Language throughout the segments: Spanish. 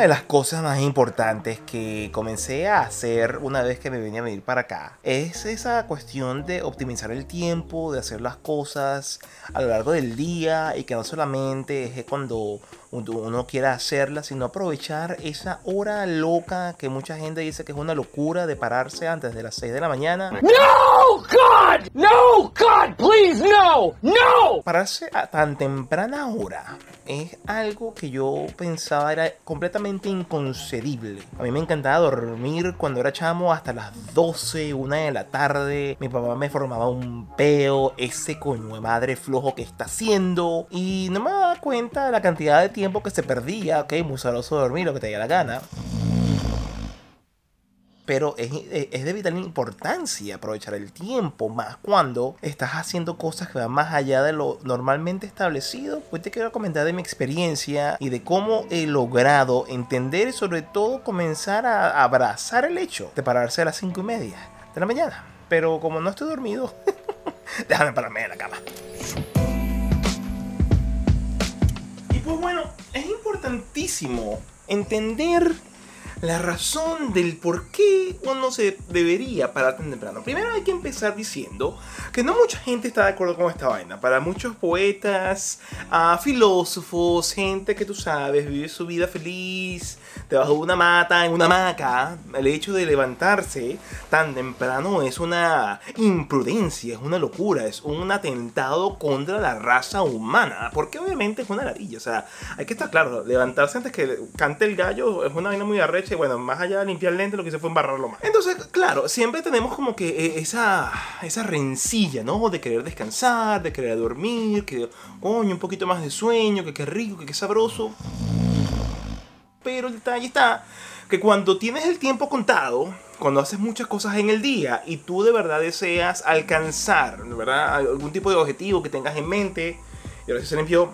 de las cosas más importantes que comencé a hacer una vez que me venía a venir para acá es esa cuestión de optimizar el tiempo, de hacer las cosas a lo largo del día y que no solamente es cuando uno quiera hacerla, sino aprovechar esa hora loca que mucha gente dice que es una locura de pararse antes de las 6 de la mañana. No, God, no, God, please, no, no. Pararse a tan temprana hora es algo que yo pensaba era completamente inconcebible. A mí me encantaba dormir cuando era chamo hasta las 12, 1 de la tarde. Mi papá me formaba un peo, ese coño de madre flojo que está haciendo. Y no me daba cuenta de la cantidad de tiempo que se perdía. Ok, muy sabroso dormir, lo que te diera la gana pero es, de vital importancia aprovechar el tiempo, más cuando estás haciendo cosas que van más allá de lo normalmente establecido. Pues te quiero comentar de mi experiencia y de cómo he logrado entender y sobre todo comenzar a abrazar el hecho de pararse a las 5 y media de la mañana. Pero como no estoy dormido, déjame pararme en la cama. Y pues bueno, es importantísimo entender la razón del por qué uno se debería parar tan temprano. Primero hay que empezar diciendo que no mucha gente está de acuerdo con esta vaina. Para muchos poetas, uh, filósofos, gente que tú sabes, vive su vida feliz, debajo de una mata, en una hamaca, el hecho de levantarse tan temprano es una imprudencia, es una locura, es un atentado contra la raza humana. Porque obviamente es una ladilla. O sea, hay que estar claro, levantarse antes que cante el gallo es una vaina muy arrecha bueno, más allá de limpiar lente, lo que se fue embarrarlo más. Entonces, claro, siempre tenemos como que eh, esa, esa rencilla, ¿no? De querer descansar, de querer dormir, que, coño, un poquito más de sueño, que qué rico, que qué sabroso. Pero el detalle está que cuando tienes el tiempo contado, cuando haces muchas cosas en el día y tú de verdad deseas alcanzar, ¿verdad? Algún tipo de objetivo que tengas en mente, y ahora se limpió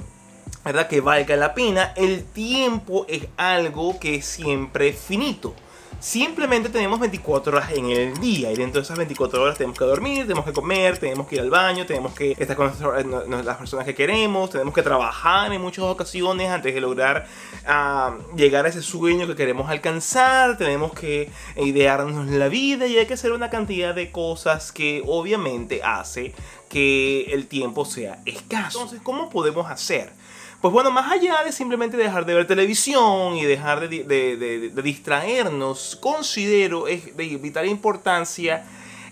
¿verdad? Que valga la pena, el tiempo es algo que siempre es finito. Simplemente tenemos 24 horas en el día y dentro de esas 24 horas tenemos que dormir, tenemos que comer, tenemos que ir al baño, tenemos que estar con las personas que queremos, tenemos que trabajar en muchas ocasiones antes de lograr ah, llegar a ese sueño que queremos alcanzar, tenemos que idearnos la vida y hay que hacer una cantidad de cosas que obviamente hace que el tiempo sea escaso. Entonces, ¿cómo podemos hacer? Pues bueno, más allá de simplemente dejar de ver televisión y dejar de, distraernos, considero es de vital importancia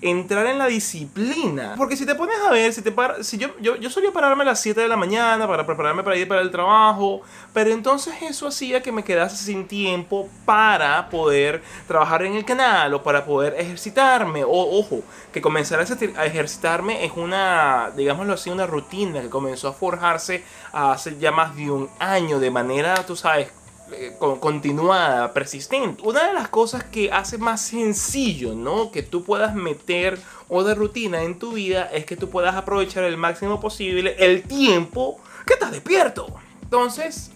entrar en la disciplina. Porque si te pones a ver, si te si yo, yo, yo solía pararme a las 7 de la mañana para prepararme para ir para el trabajo, pero entonces eso hacía que me quedase sin tiempo para poder trabajar en el canal o para poder ejercitarme. O, ojo, que comenzar a ejercitarme es una, digámoslo así, una rutina que comenzó a forjarse hace ya más de un año de manera, tú sabes, continuada, persistente. Una de las cosas que hace más sencillo, ¿no? Que tú puedas meter o de rutina en tu vida es que tú puedas aprovechar el máximo posible el tiempo que estás despierto. Entonces,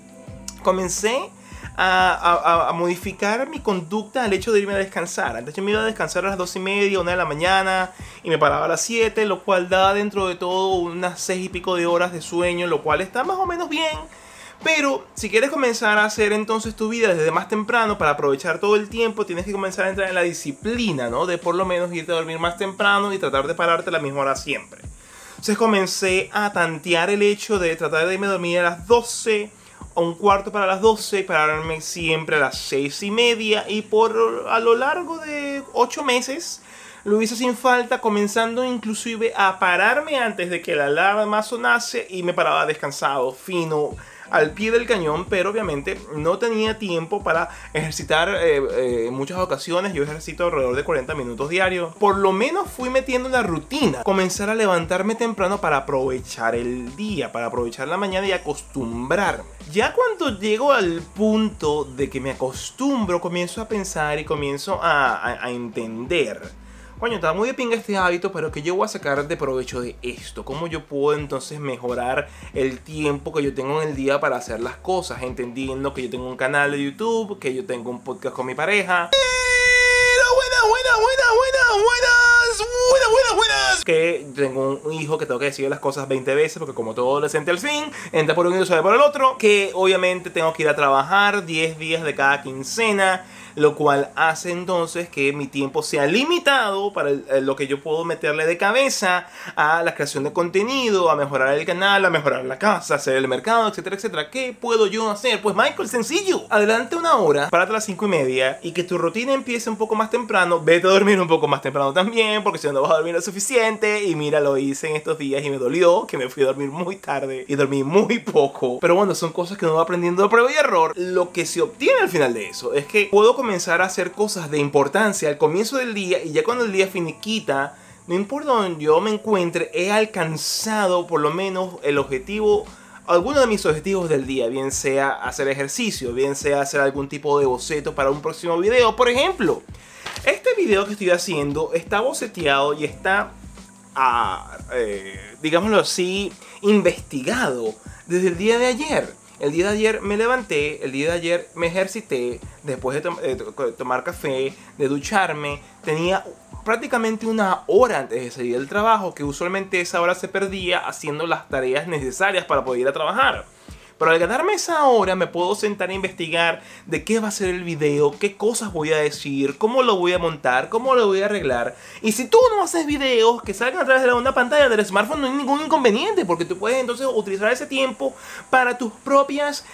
comencé a, modificar mi conducta al hecho de irme a descansar. Antes yo me iba a descansar a las 2 y media, 1 de la mañana y me paraba a las 7, lo cual da dentro de todo unas 6 y pico de horas de sueño, lo cual está más o menos bien pero si quieres comenzar a hacer entonces tu vida desde más temprano para aprovechar todo el tiempo, tienes que comenzar a entrar en la disciplina, ¿no? De por lo menos irte a dormir más temprano y tratar de pararte a la misma hora siempre. Entonces comencé a tantear el hecho de tratar de irme a dormir a las 12 o un cuarto para las 12, pararme siempre a las 6 y media y por a lo largo de 8 meses lo hice sin falta, comenzando inclusive a pararme antes de que la alarma sonase y me paraba descansado, fino, al pie del cañón, pero obviamente no tenía tiempo para ejercitar eh, eh, muchas ocasiones. Yo ejercito alrededor de 40 minutos diarios. Por lo menos fui metiendo una rutina. Comenzar a levantarme temprano para aprovechar el día, para aprovechar la mañana y acostumbrarme. Ya cuando llego al punto de que me acostumbro, comienzo a pensar y comienzo a entender coño, está muy de pinga este hábito, pero que yo voy a sacar de provecho de esto? ¿Cómo yo puedo entonces mejorar el tiempo que yo tengo en el día para hacer las cosas? Entendiendo que yo tengo un canal de YouTube, que yo tengo un podcast con mi pareja. Buenas, buenas, buenas, buenas, buenas buenas, buenas, buenas. Que tengo un hijo que tengo que decir las cosas 20 veces porque como todo adolescente al fin, entra por un y sale por el otro. Que obviamente tengo que ir a trabajar 10 días de cada quincena lo cual hace entonces que mi tiempo sea limitado para eh, lo que yo puedo meterle de cabeza a la creación de contenido, a mejorar el canal, a mejorar la casa, hacer el mercado, etcétera, etcétera. ¿Qué puedo yo hacer? Pues Michael, sencillo. Adelante una hora, párate a las 5 y media y que tu rutina empiece un poco más temprano. Vete a dormir un poco más temprano también, porque si no, vas a dormir lo suficiente. Y mira, lo hice en estos días y me dolió que me fui a dormir muy tarde y dormí muy poco. Pero bueno, son cosas que uno va aprendiendo de prueba y error. Lo que se obtiene al final de eso es que puedo comenzar a hacer cosas de importancia al comienzo del día y ya cuando el día finiquita, no importa donde yo me encuentre, he alcanzado por lo menos el objetivo, alguno de mis objetivos del día, bien sea hacer ejercicio, bien sea hacer algún tipo de boceto para un próximo video. Por ejemplo, este video que estoy haciendo está boceteado y está, ah, eh, digámoslo así, investigado desde el día de ayer. El día de ayer me levanté, el día de ayer me ejercité, después de, tomar café, de ducharme, tenía prácticamente una hora antes de salir del trabajo, que usualmente esa hora se perdía haciendo las tareas necesarias para poder ir a trabajar. Pero al ganarme esa hora me puedo sentar a investigar de qué va a ser el video, qué cosas voy a decir, cómo lo voy a montar, cómo lo voy a arreglar. Y si tú no haces videos que salgan a través de una pantalla del smartphone, no hay ningún inconveniente, porque tú puedes entonces utilizar ese tiempo para tus propias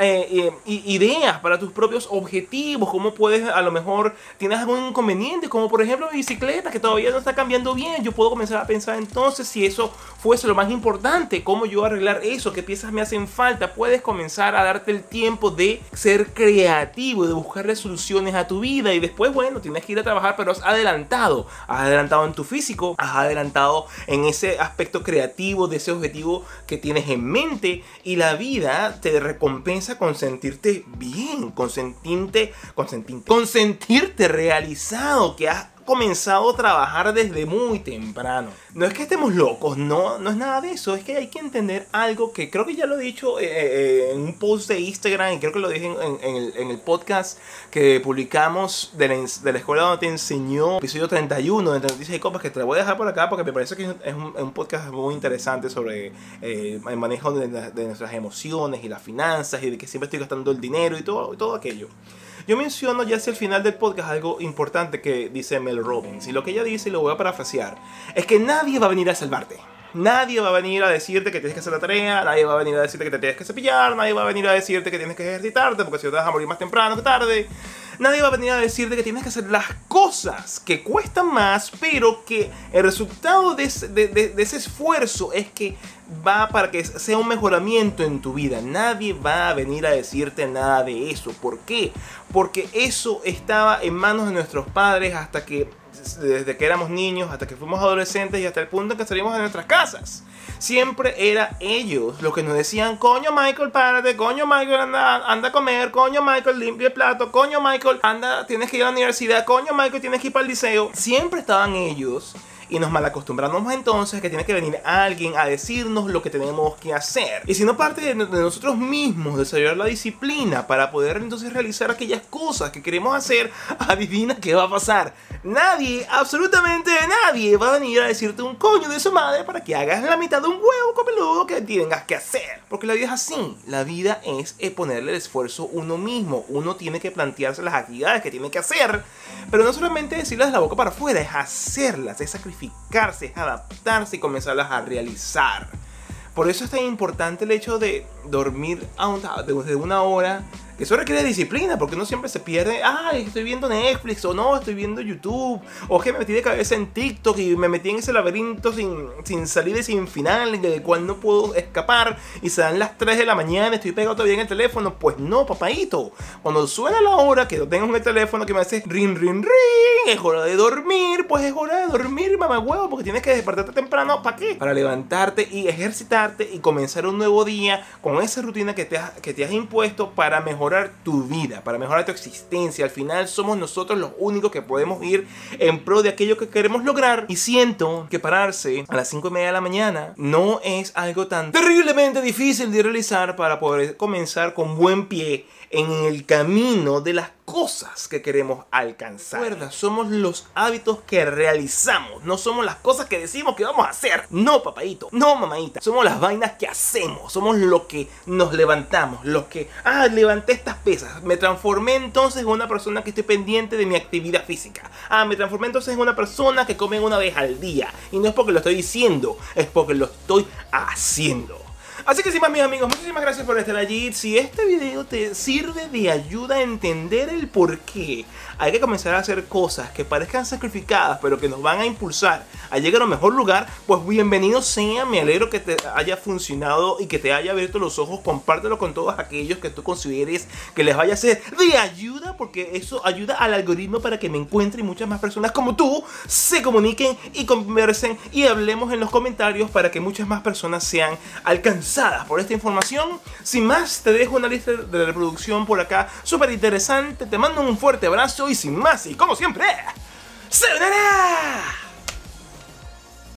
eh, eh, ideas, para tus propios objetivos, cómo puedes, a lo mejor tienes algún inconveniente, como por ejemplo mi bicicleta que todavía no está cambiando bien, yo puedo comenzar a pensar entonces si eso fuese lo más importante, cómo yo arreglar eso, qué piezas me hacen falta puedes comenzar a darte el tiempo de ser creativo, de buscar soluciones a tu vida. Y después, bueno, tienes que ir a trabajar, pero has adelantado, has adelantado en tu físico, has adelantado en ese aspecto creativo de ese objetivo que tienes en mente. Y la vida te recompensa con sentirte bien, con sentirte, con sentirte realizado, que has comenzado a trabajar desde muy temprano. No es que estemos locos, no, no es nada de eso, es que hay que entender algo que creo que ya lo he dicho eh, eh, en un post de Instagram y creo que lo dije en, el, podcast que publicamos de la, escuela donde te enseñó, episodio 31 de Noticias y Copas, que te lo voy a dejar por acá porque me parece que es un, podcast muy interesante sobre eh, el manejo de, de, nuestras emociones y las finanzas y de que siempre estoy gastando el dinero y todo, y todo aquello. Yo menciono ya hacia el final del podcast algo importante que dice Mel Robbins. Y lo que ella dice, y lo voy a parafrasear, es que nadie va a venir a salvarte. Nadie va a venir a decirte que tienes que hacer la tarea, nadie va a venir a decirte que te tienes que cepillar, nadie va a venir a decirte que tienes que ejercitarte porque si no te vas a morir más temprano que tarde. Nadie va a venir a decirte que tienes que hacer las cosas que cuestan más, pero que el resultado de ese esfuerzo es que va para que sea un mejoramiento en tu vida. Nadie va a venir a decirte nada de eso. ¿Por qué? Porque eso estaba en manos de nuestros padres hasta que desde que éramos niños hasta que fuimos adolescentes y hasta el punto en que salimos de nuestras casas. Siempre era ellos los que nos decían, coño Michael, párate, coño Michael, anda, anda a comer, coño Michael, limpia el plato, coño Michael, anda, tienes que ir a la universidad, coño Michael, tienes que ir para el liceo. Siempre estaban ellos y nos malacostumbramos entonces que tiene que venir alguien a decirnos lo que tenemos que hacer. Y si no parte de, nosotros mismos desarrollar la disciplina para poder entonces realizar aquellas cosas que queremos hacer, adivina qué va a pasar. Nadie, absolutamente nadie va a venir a decirte un coño de su madre para que hagas la mitad de un huevo copeludo que tengas que hacer. Porque la vida es así. La vida es ponerle el esfuerzo uno mismo. Uno tiene que plantearse las actividades que tiene que hacer. Pero no solamente decirlas de la boca para afuera, es hacerlas, es sacrificar es adaptarse y comenzarlas a realizar. Por eso es tan importante el hecho de dormir de una hora eso requiere disciplina, porque uno siempre se pierde, ay, estoy viendo Netflix, o no, estoy viendo YouTube, o que me metí de cabeza en TikTok y me metí en ese laberinto sin, sin salida y sin final, del cual no puedo escapar, y se dan las 3 de la mañana, estoy pegado todavía en el teléfono. Pues no, papadito, cuando suena la hora que no tengas un teléfono que me hace ring, ring, ring, es hora de dormir, pues es hora de dormir, mamá huevo, porque tienes que despertarte temprano, ¿para qué? Para levantarte y ejercitarte y comenzar un nuevo día con esa rutina que te que te has impuesto para mejorar mejorar tu vida, para mejorar tu existencia. Al final somos nosotros los únicos que podemos ir en pro de aquello que queremos lograr. Y siento que pararse a las 5 y media de la mañana no es algo tan terriblemente difícil de realizar para poder comenzar con buen pie en el camino de las cosas que queremos alcanzar. Recuerda, somos los hábitos que realizamos, no somos las cosas que decimos que vamos a hacer. No, papadito, no, mamadita. Somos las vainas que hacemos, somos lo que nos levantamos, los que, ah, levanté estas pesas, me transformé entonces en una persona que estoy pendiente de mi actividad física. Ah, me transformé entonces en una persona que come una vez al día. Y no es porque lo estoy diciendo, es porque lo estoy haciendo. Así que sin más mis amigos, muchísimas gracias por estar allí. Si este video te sirve de ayuda a entender el por qué hay que comenzar a hacer cosas que parezcan sacrificadas, pero que nos van a impulsar a llegar a un mejor lugar, pues bienvenido sea, me alegro que te haya funcionado y que te haya abierto los ojos, compártelo con todos aquellos que tú consideres que les vaya a ser de ayuda, porque eso ayuda al algoritmo para que me encuentre y muchas más personas como tú se comuniquen y conversen y hablemos en los comentarios para que muchas más personas sean alcanzadas por esta información. Sin más, te dejo una lista de reproducción por acá súper interesante, te mando un fuerte abrazo y sin más, y como siempre, ¡Sayonara!